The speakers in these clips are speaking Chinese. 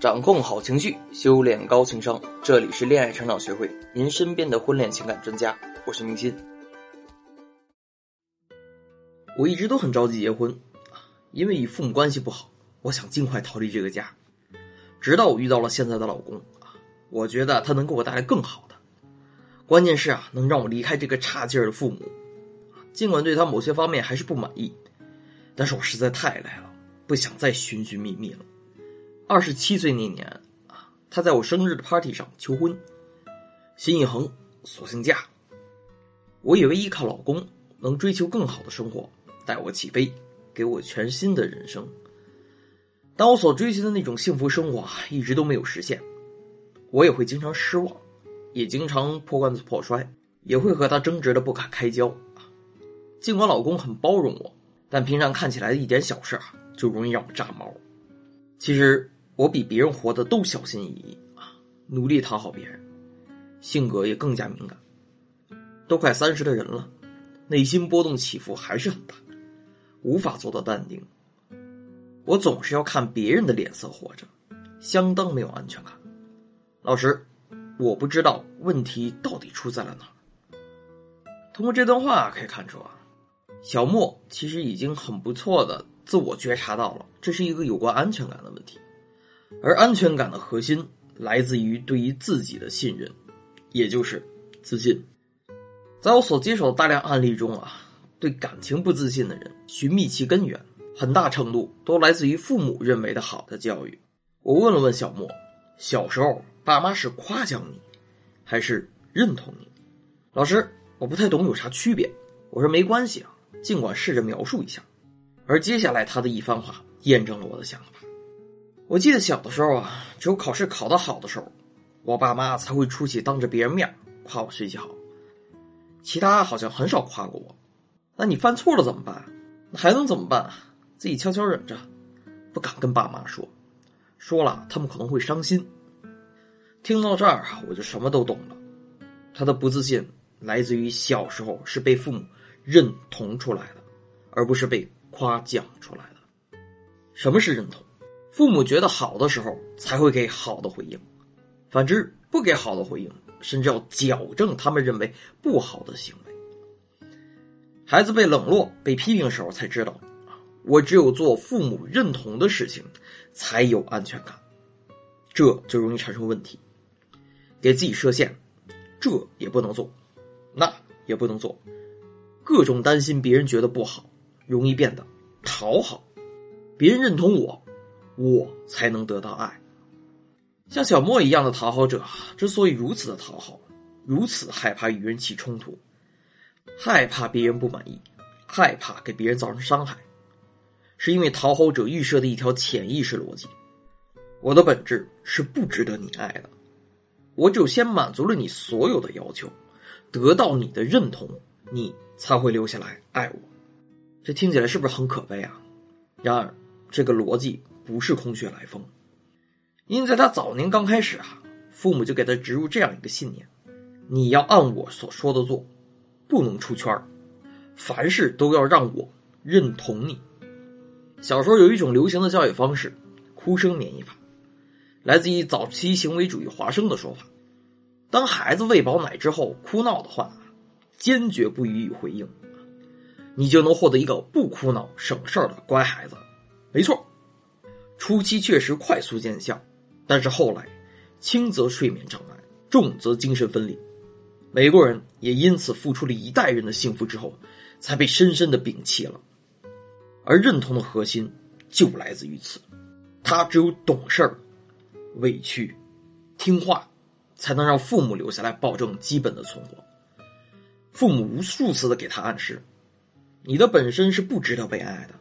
掌控好情绪，修炼高情商。这里是恋爱成长学会，您身边的婚恋情感专家。我是明心。我一直都很着急结婚，因为与父母关系不好，我想尽快逃离这个家。直到我遇到了现在的老公，我觉得他能给我带来更好的。关键是啊，能让我离开这个差劲儿的父母。尽管对他某些方面还是不满意，但是我实在太累了，不想再寻寻觅觅了。二十七岁那年啊，他在我生日的 party 上求婚，心一横，索性嫁。我以为依靠老公能追求更好的生活，带我起飞，给我全新的人生。但我所追求的那种幸福生活一直都没有实现。我也会经常失望，也经常破罐子破摔，也会和他争执的不可开交。尽管老公很包容我，但平常看起来的一点小事啊，就容易让我炸毛。其实。我比别人活得都小心翼翼啊，努力讨好别人，性格也更加敏感。都快三十的人了，内心波动起伏还是很大，无法做到淡定。我总是要看别人的脸色活着，相当没有安全感。老师，我不知道问题到底出在了哪。通过这段话可以看出啊，小莫其实已经很不错的自我觉察到了，这是一个有关安全感的问题。而安全感的核心来自于对于自己的信任，也就是自信。在我所接手的大量案例中啊，对感情不自信的人，寻觅其根源，很大程度都来自于父母认为的好的教育。我问了问小莫，小时候爸妈是夸奖你，还是认同你？老师，我不太懂有啥区别。我说没关系啊，尽管试着描述一下。而接下来他的一番话验证了我的想法。我记得小的时候啊，只有考试考得好的时候，我爸妈才会出去当着别人面夸我学习好，其他好像很少夸过我。那你犯错了怎么办？还能怎么办？自己悄悄忍着，不敢跟爸妈说，说了他们可能会伤心。听到这儿，我就什么都懂了。他的不自信来自于小时候是被父母认同出来的，而不是被夸奖出来的。什么是认同？父母觉得好的时候才会给好的回应，反之不给好的回应，甚至要矫正他们认为不好的行为。孩子被冷落、被批评的时候才知道，我只有做父母认同的事情，才有安全感，这就容易产生问题。给自己设限，这也不能做，那也不能做，各种担心别人觉得不好，容易变得讨好，别人认同我。我才能得到爱。像小莫一样的讨好者，之所以如此的讨好，如此害怕与人起冲突，害怕别人不满意，害怕给别人造成伤害，是因为讨好者预设的一条潜意识逻辑：我的本质是不值得你爱的。我只有先满足了你所有的要求，得到你的认同，你才会留下来爱我。这听起来是不是很可悲啊？然而，这个逻辑。不是空穴来风，因在他早年刚开始啊，父母就给他植入这样一个信念：你要按我所说的做，不能出圈凡事都要让我认同你。小时候有一种流行的教育方式——哭声免疫法，来自于早期行为主义华生的说法：当孩子喂饱奶之后哭闹的话，坚决不予以回应，你就能获得一个不哭闹、省事儿的乖孩子。没错。初期确实快速见效，但是后来，轻则睡眠障碍，重则精神分裂。美国人也因此付出了一代人的幸福之后，才被深深的摒弃了。而认同的核心就来自于此，他只有懂事儿、委屈、听话，才能让父母留下来，保证基本的存活。父母无数次的给他暗示：你的本身是不值得被爱的，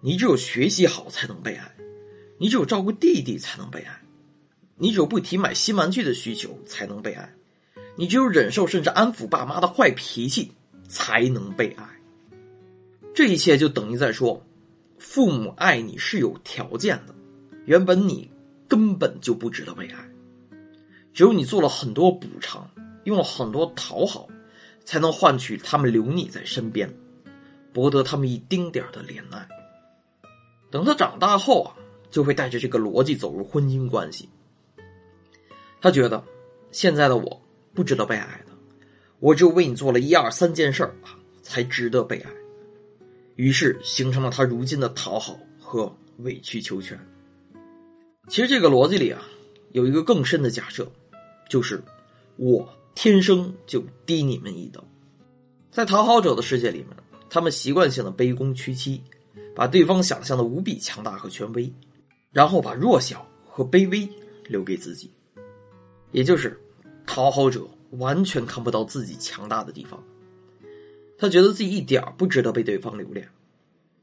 你只有学习好才能被爱。你只有照顾弟弟才能被爱，你只有不提买新玩具的需求才能被爱，你只有忍受甚至安抚爸妈的坏脾气才能被爱。这一切就等于在说，父母爱你是有条件的，原本你根本就不值得被爱，只有你做了很多补偿，用了很多讨好，才能换取他们留你在身边，博得他们一丁点的怜爱。等他长大后啊。就会带着这个逻辑走入婚姻关系。他觉得现在的我不值得被爱的，我只有为你做了一二三件事儿啊，才值得被爱。于是形成了他如今的讨好和委曲求全。其实这个逻辑里啊，有一个更深的假设，就是我天生就低你们一等。在讨好者的世界里面，他们习惯性的卑躬屈膝，把对方想象的无比强大和权威，然后把弱小和卑微留给自己。也就是讨好者完全看不到自己强大的地方。他觉得自己一点不值得被对方留恋，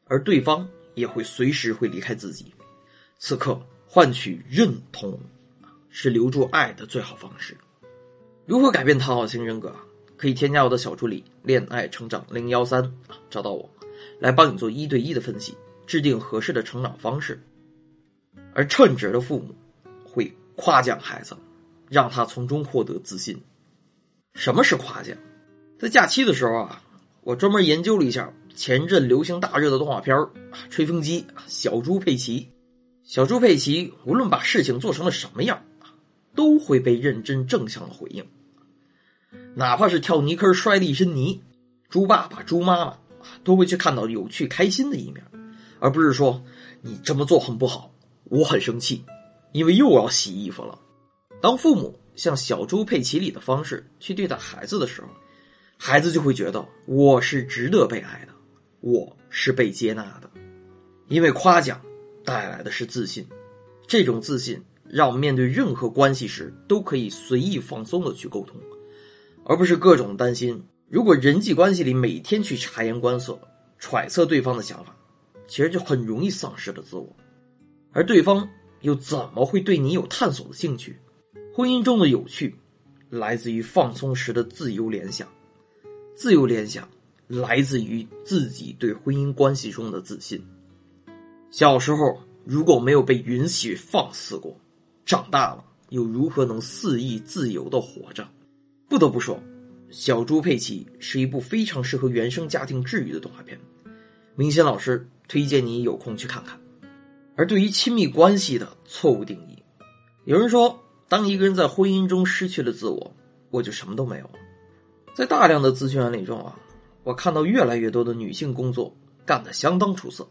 而对方也会随时会离开自己。此刻换取认同，是留住爱的最好方式。如何改变讨好型人格？可以添加我的小助理“恋爱成长零幺三”，找到我，来帮你做一对一的分析，制定合适的成长方式。而称职的父母会夸奖孩子，让他从中获得自信。什么是夸奖？在假期的时候啊。我专门研究了一下前阵流行大热的动画片《吹风机》小猪佩奇。小猪佩奇无论把事情做成了什么样都会被认真正向的回应。哪怕是跳泥坑摔了一身泥，猪爸爸、猪妈妈都会去看到有趣开心的一面，而不是说你这么做很不好，我很生气，因为又要洗衣服了。当父母像小猪佩奇里的方式去对待孩子的时候。孩子就会觉得我是值得被爱的，我是被接纳的，因为夸奖带来的是自信，这种自信让我们面对任何关系时都可以随意放松的去沟通，而不是各种担心。如果人际关系里每天去察言观色、揣测对方的想法，其实就很容易丧失了自我，而对方又怎么会对你有探索的兴趣？婚姻中的有趣，来自于放松时的自由联想。自由联想来自于自己对婚姻关系中的自信。小时候如果没有被允许放肆过，长大了又如何能肆意自由的活着？不得不说，《小猪佩奇》是一部非常适合原生家庭治愈的动画片。明星老师推荐你有空去看看。而对于亲密关系的错误定义，有人说，当一个人在婚姻中失去了自我，我就什么都没有了。在大量的咨询案例中啊，我看到越来越多的女性工作干得相当出色，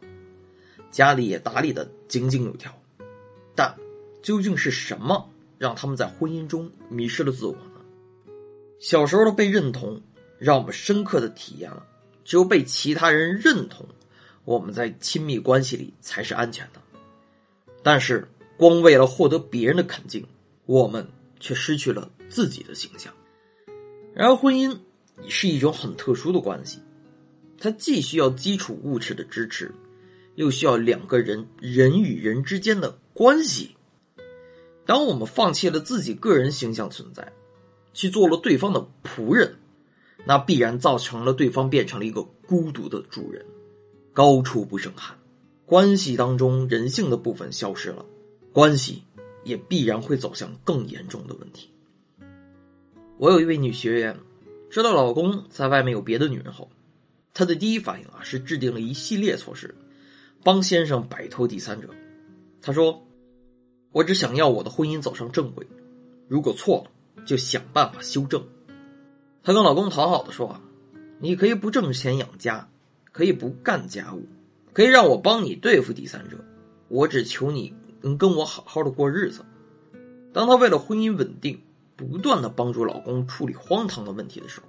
家里也打理的井井有条，但究竟是什么让他们在婚姻中迷失了自我呢？小时候的被认同，让我们深刻的体验了，只有被其他人认同，我们在亲密关系里才是安全的。但是，光为了获得别人的肯定，我们却失去了自己的形象。然而，婚姻是一种很特殊的关系，它既需要基础物质的支持，又需要两个人人与人之间的关系。当我们放弃了自己个人形象存在，去做了对方的仆人，那必然造成了对方变成了一个孤独的主人，高处不胜寒。关系当中人性的部分消失了，关系也必然会走向更严重的问题。我有一位女学员，知道老公在外面有别的女人后，她的第一反应啊是制定了一系列措施，帮先生摆脱第三者。她说：“我只想要我的婚姻走上正轨，如果错了，就想办法修正。”她跟老公讨好的说：“啊，你可以不挣钱养家，可以不干家务，可以让我帮你对付第三者，我只求你能跟我好好的过日子。”当她为了婚姻稳定。不断的帮助老公处理荒唐的问题的时候，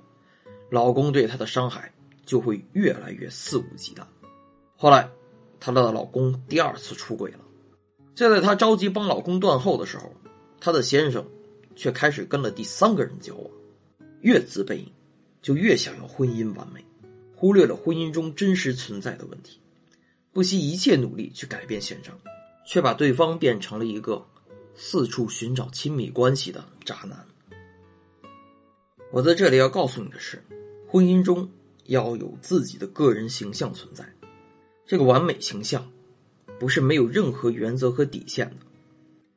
老公对她的伤害就会越来越肆无忌惮。后来，她的老公第二次出轨了。就在她着急帮老公断后的时候，她的先生却开始跟了第三个人交往。越自卑，就越想要婚姻完美，忽略了婚姻中真实存在的问题，不惜一切努力去改变现状，却把对方变成了一个。四处寻找亲密关系的渣男。我在这里要告诉你的是，婚姻中要有自己的个人形象存在。这个完美形象，不是没有任何原则和底线的。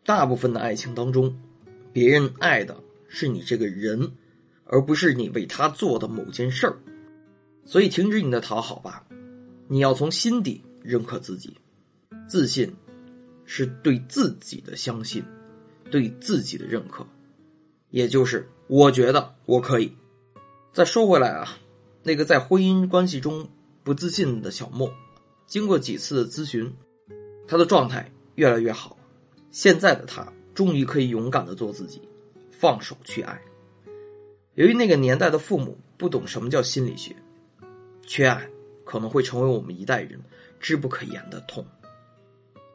大部分的爱情当中，别人爱的是你这个人，而不是你为他做的某件事儿。所以，停止你的讨好吧，你要从心底认可自己，自信。是对自己的相信，对自己的认可，也就是我觉得我可以。再说回来啊，那个在婚姻关系中不自信的小莫，经过几次的咨询，他的状态越来越好。现在的他终于可以勇敢的做自己，放手去爱。由于那个年代的父母不懂什么叫心理学，缺爱可能会成为我们一代人知不可言的痛。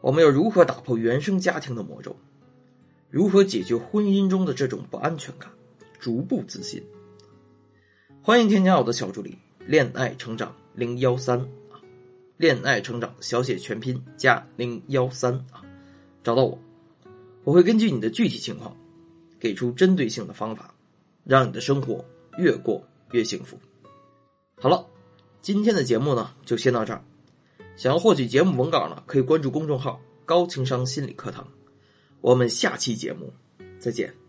我们要如何打破原生家庭的魔咒？如何解决婚姻中的这种不安全感？逐步自信。欢迎添加我的小助理“恋爱成长零幺三”啊，“恋爱成长”小写全拼加零幺三啊，找到我，我会根据你的具体情况，给出针对性的方法，让你的生活越过越幸福。好了，今天的节目呢就先到这儿。想要获取节目文稿呢，可以关注公众号“高情商心理课堂”。我们下期节目再见。